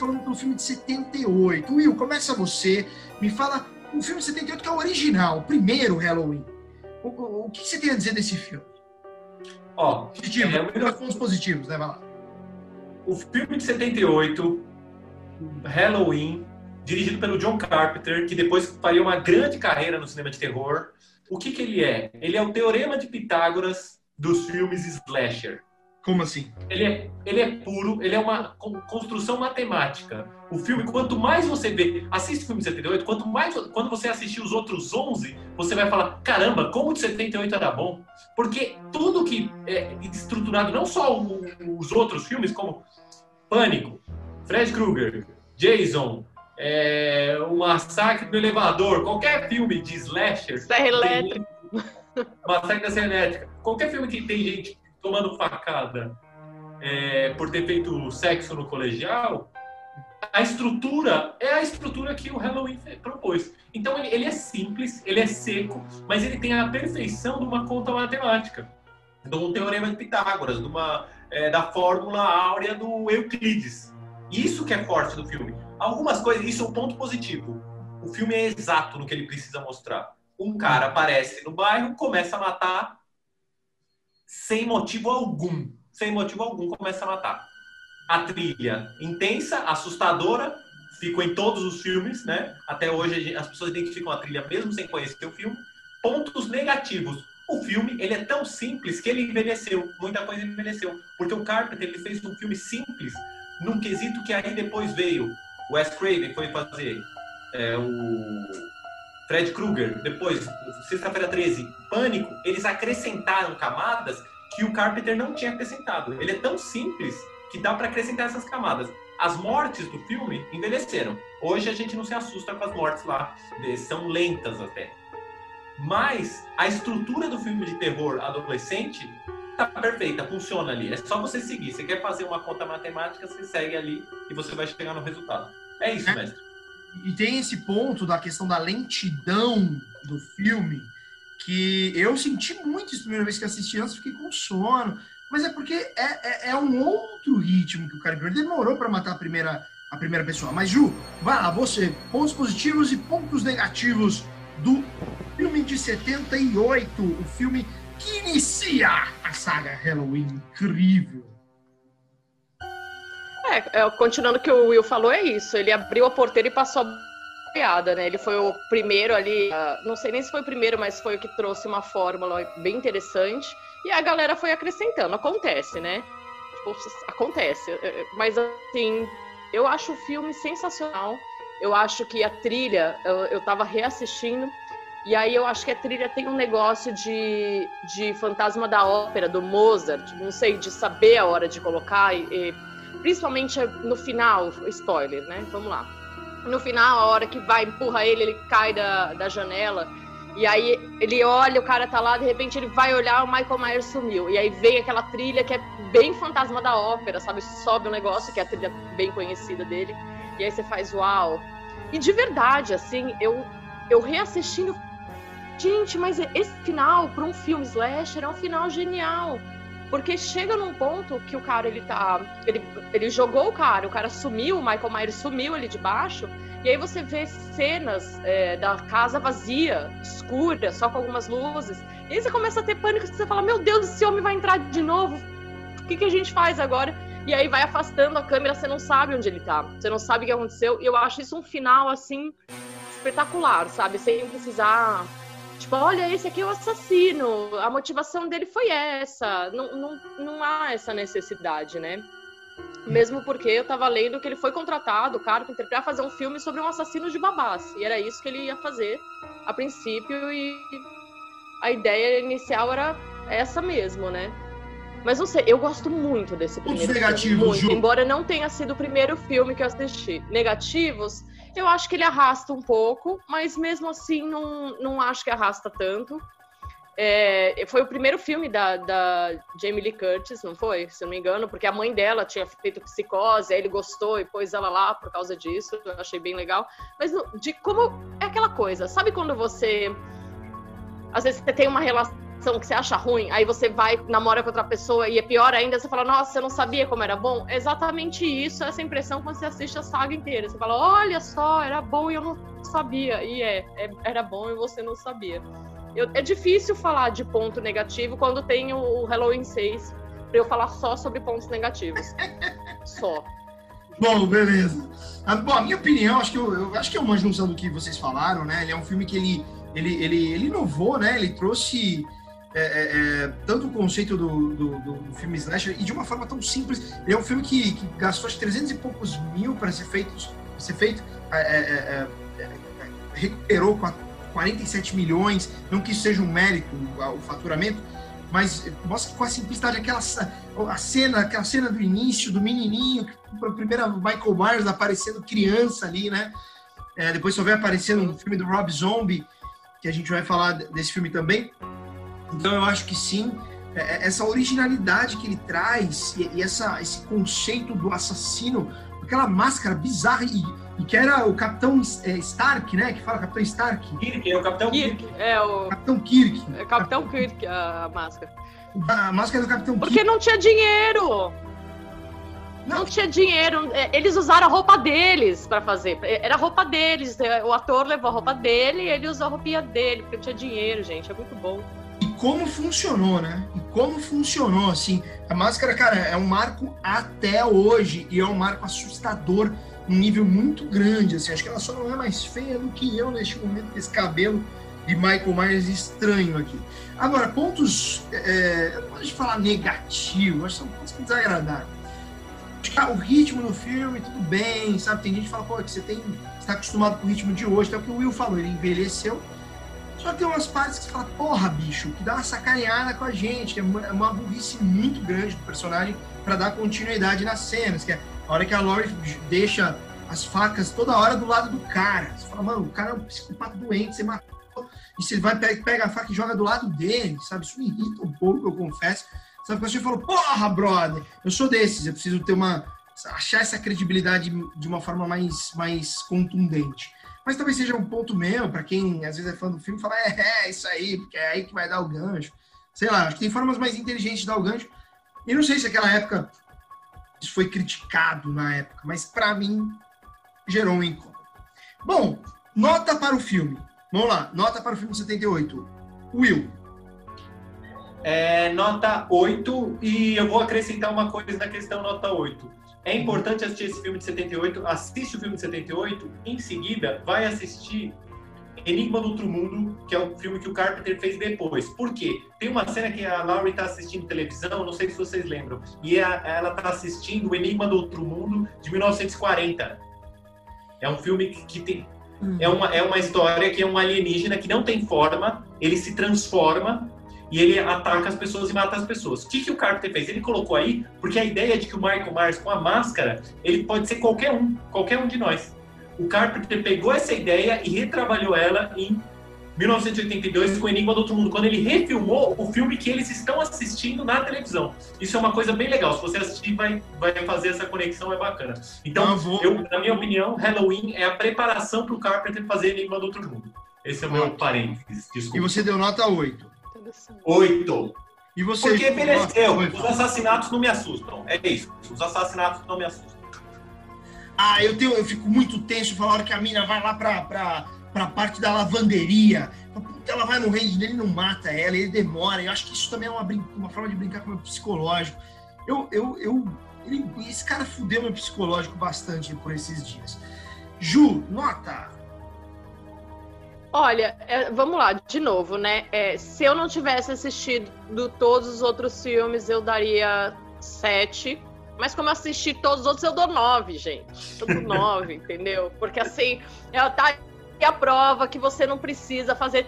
falando pelo filme de 78. Will, começa você. Me fala o filme de 78 que é o original, o primeiro Halloween. O, o, o que você tem a dizer desse filme? Ó, Positivo, é, pontos positivos, né? Vai lá. O filme de 78, Halloween, dirigido pelo John Carpenter, que depois faria uma grande carreira no cinema de terror. O que, que ele é? Ele é o teorema de Pitágoras dos filmes slasher. Como assim? Ele é, ele é puro, ele é uma construção matemática. O filme, quanto mais você vê, assiste o filme de 78, quanto mais, quando você assistir os outros 11, você vai falar, caramba, como o de 78 era bom. Porque tudo que é estruturado, não só o, os outros filmes, como Pânico, Fred Krueger, Jason, é, o Massacre do Elevador, qualquer filme de slasher... Serra Elétrica. Massacre da Serra Elétrica. Qualquer filme que tem gente tomando facada é, por ter feito sexo no colegial, a estrutura é a estrutura que o Halloween propôs. Então ele, ele, é simples, ele é seco, mas ele tem a perfeição de uma conta matemática, de um teorema de Pitágoras, de uma, é, da fórmula áurea do Euclides. Isso que é forte do filme. Algumas coisas, isso é um ponto positivo. O filme é exato no que ele precisa mostrar. Um cara aparece no bairro, começa a matar sem motivo algum. Sem motivo algum, começa a matar. A trilha intensa, assustadora, ficou em todos os filmes, né? Até hoje as pessoas identificam a trilha mesmo sem conhecer o filme. Pontos negativos. O filme, ele é tão simples que ele envelheceu. Muita coisa envelheceu. Porque o Carpenter, ele fez um filme simples, num quesito que aí depois veio o Wes Craven foi fazer é, o Fred Krueger, depois, sexta-feira 13, Pânico, eles acrescentaram camadas que o Carpenter não tinha acrescentado. Ele é tão simples que dá para acrescentar essas camadas. As mortes do filme envelheceram. Hoje a gente não se assusta com as mortes lá, são lentas até. Mas a estrutura do filme de terror adolescente tá perfeita, funciona ali. É só você seguir. Você quer fazer uma conta matemática, você segue ali e você vai chegar no resultado. É isso, é. mestre. E tem esse ponto da questão da lentidão do filme, que eu senti muito a primeira vez que assisti, antes fiquei com sono, mas é porque é, é, é um outro ritmo que o cara demorou para matar a primeira, a primeira pessoa. Mas, Ju, vai lá, você, pontos positivos e pontos negativos do filme de 78, o filme que inicia a saga Halloween. Incrível. É, é, continuando o que o Will falou, é isso. Ele abriu a porteira e passou a piada, né? Ele foi o primeiro ali, uh, não sei nem se foi o primeiro, mas foi o que trouxe uma fórmula bem interessante. E a galera foi acrescentando. Acontece, né? Tipo, acontece. Mas assim, eu acho o filme sensacional. Eu acho que a trilha, eu, eu tava reassistindo. E aí eu acho que a trilha tem um negócio de, de fantasma da ópera, do Mozart, não sei, de saber a hora de colocar e, e principalmente no final, spoiler, né? Vamos lá. No final, a hora que vai, empurra ele, ele cai da, da janela. E aí ele olha, o cara tá lá, de repente ele vai olhar, o Michael Myers sumiu. E aí vem aquela trilha que é bem fantasma da ópera, sabe? Sobe um negócio que é a trilha bem conhecida dele. E aí você faz uau. E de verdade, assim, eu, eu reassistindo. Gente, mas esse final, para um filme slasher, é um final genial. Porque chega num ponto que o cara, ele tá. Ele, ele jogou o cara, o cara sumiu, o Michael Myers sumiu ali de baixo. E aí você vê cenas é, da casa vazia, escura, só com algumas luzes. E aí você começa a ter pânico, você fala, meu Deus, esse homem vai entrar de novo. O que, que a gente faz agora? E aí vai afastando a câmera, você não sabe onde ele tá. Você não sabe o que aconteceu. E eu acho isso um final, assim, espetacular, sabe? Sem precisar Tipo, olha, esse aqui é o assassino, a motivação dele foi essa. Não, não, não há essa necessidade, né? Mesmo porque eu tava lendo que ele foi contratado, o cara, para fazer um filme sobre um assassino de babás. E era isso que ele ia fazer a princípio, e a ideia inicial era essa mesmo, né? Mas não sei, eu gosto muito desse primeiro Os negativos, filme, muito, embora não tenha sido o primeiro filme que eu assisti. Negativos, eu acho que ele arrasta um pouco, mas mesmo assim não, não acho que arrasta tanto. É, foi o primeiro filme da, da Jamie Lee Curtis, não foi? Se não me engano, porque a mãe dela tinha feito psicose, aí ele gostou e pôs ela lá por causa disso. Eu achei bem legal. Mas de como é aquela coisa, sabe quando você às vezes você tem uma relação são que você acha ruim, aí você vai, namora com outra pessoa e é pior ainda, você fala, nossa, você não sabia como era bom. É exatamente isso, essa impressão quando você assiste a saga inteira. Você fala, olha só, era bom e eu não sabia. E é, é era bom e você não sabia. Eu, é difícil falar de ponto negativo quando tem o Halloween 6 para eu falar só sobre pontos negativos. só. Bom, beleza. A, bom, a minha opinião, acho que eu, eu, acho que é uma junção do que vocês falaram, né? Ele é um filme que ele, ele, ele, ele inovou, né? Ele trouxe é, é, é, tanto o conceito do, do, do, filme slasher e de uma forma tão simples. Ele é um filme que, que gastou acho, 300 e poucos mil para ser feito, ser feito é, é, recuperou 47 milhões. Não que isso seja um mérito, o, faturamento, mas mostra com a simplicidade aquela a cena, aquela cena do início do menininho, a primeira Michael Myers aparecendo criança ali, né? É, depois só vai aparecendo no filme do Rob Zombie, que a gente vai falar desse filme também. Então eu acho que sim, é, é, essa originalidade que ele traz e, essa, esse conceito do assassino, aquela máscara bizarra e, e que era o Capitão é, Stark, né? Que fala Capitão Stark. Kirk, é o Capitão Kirk. Kirk. É o Capitão Kirk. É Capitão Kirk a máscara. A máscara do Capitão Porque Kirk. Porque não tinha dinheiro. Não. não. tinha dinheiro. Eles usaram a roupa deles para fazer. Era a roupa deles. O ator levou a roupa dele e ele usou a roupinha dele, porque não tinha dinheiro, gente. É muito bom como funcionou, né? E como funcionou, assim. A máscara, cara, é um marco até hoje e é um marco assustador, um nível muito grande, assim. Acho que ela só não é mais feia do que eu neste momento, com esse cabelo de Michael Myers estranho aqui. Agora, pontos, é, eu não de falar negativo, acho que são pontos desagradáveis. O ritmo do filme, tudo bem, sabe? Tem gente que fala, pô, que você tem, está acostumado com o ritmo de hoje, até o que o Will falou, ele envelheceu, só tem umas partes que você fala, porra, bicho, que dá uma sacaneada com a gente, que é uma, é uma burrice muito grande do personagem para dar continuidade nas cenas, que é a hora que a Laurie deixa as facas toda hora do lado do cara. Você fala, mano, o cara é um psicopata doente, você matou, e você vai, pega a faca e joga do lado dele, sabe? Isso me irrita um pouco, eu confesso. Sabe, quando você falou, porra, brother, eu sou desses, eu preciso ter uma. achar essa credibilidade de uma forma mais, mais contundente. Mas talvez seja um ponto meu, para quem às vezes é fã do filme, falar, é, é, isso aí, porque é aí que vai dar o gancho. Sei lá, acho que tem formas mais inteligentes de dar o gancho. E não sei se aquela época isso foi criticado na época, mas para mim gerou um incômodo. Bom, nota para o filme. Vamos lá, nota para o filme de 78. Will. É, nota 8, e eu vou acrescentar uma coisa na questão nota 8. É importante assistir esse filme de 78, assiste o filme de 78, em seguida vai assistir Enigma do Outro Mundo, que é o filme que o Carpenter fez depois. Por quê? Tem uma cena que a Laurie está assistindo televisão, não sei se vocês lembram, e ela está assistindo o Enigma do Outro Mundo de 1940. É um filme que, que tem. É uma, é uma história que é um alienígena que não tem forma, ele se transforma e ele ataca as pessoas e mata as pessoas. O que, que o Carpenter fez? Ele colocou aí porque a ideia de que o Michael Myers com a máscara, ele pode ser qualquer um, qualquer um de nós. O Carpenter pegou essa ideia e retrabalhou ela em 1982 com Enigma do Outro Mundo, quando ele refilmou o filme que eles estão assistindo na televisão. Isso é uma coisa bem legal. Se você assistir, vai, vai fazer essa conexão, é bacana. Então, vou... eu, na minha opinião, Halloween é a preparação para o Carpenter fazer Enigma do Outro Mundo. Esse é o meu parênteses. Desculpa. E você deu nota 8. Oito. E você? Porque mereceu. Os assassinatos não me assustam. É isso. Os assassinatos não me assustam. Ah, eu, tenho, eu fico muito tenso falar hora que a mina vai lá pra, pra, pra parte da lavanderia. Ela vai morrer e ele não mata ela, ele demora. Eu acho que isso também é uma, uma forma de brincar com o meu psicológico. Eu, eu, eu, ele, esse cara fudeu meu psicológico bastante por esses dias. Ju, nota Olha, é, vamos lá, de novo, né? É, se eu não tivesse assistido todos os outros filmes, eu daria sete. Mas como eu assisti todos os outros, eu dou nove, gente. Eu dou nove, entendeu? Porque assim, ela tá aí a prova que você não precisa fazer,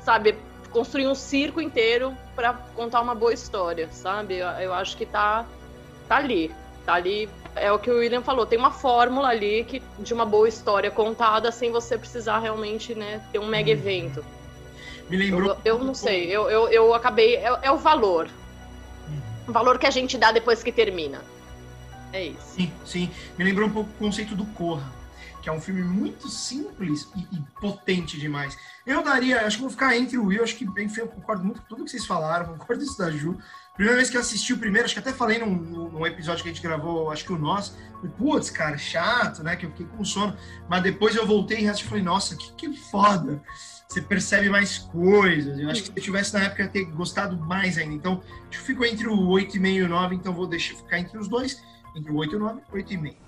sabe, construir um circo inteiro para contar uma boa história, sabe? Eu, eu acho que tá, tá ali. Tá ali é o que o William falou, tem uma fórmula ali que, de uma boa história contada sem você precisar realmente né, ter um mega uhum. evento. Me lembrou. Eu, eu não sei, eu, eu, eu acabei. É, é, o valor. Uhum. O valor que a gente dá depois que termina. É isso. Sim, sim. Me lembrou um pouco o conceito do Corra. Que é um filme muito simples e, e, potente demais. Eu daria, acho que vou ficar entre o Will, acho que bem eu concordo muito com tudo que vocês falaram, concordo isso da Ju. Primeira vez que eu assisti o primeiro, acho que até falei num, num episódio que a gente gravou, acho que o nosso, putz, cara, chato, né? Que eu fiquei com sono. Mas depois eu voltei e falei, nossa, que, que foda. Você percebe mais coisas. Eu acho que se eu tivesse na época, eu ter gostado mais ainda. Então, eu fico entre o 8,5 e o 9, então vou deixar ficar entre os dois, entre o 8 e o 9 8,5.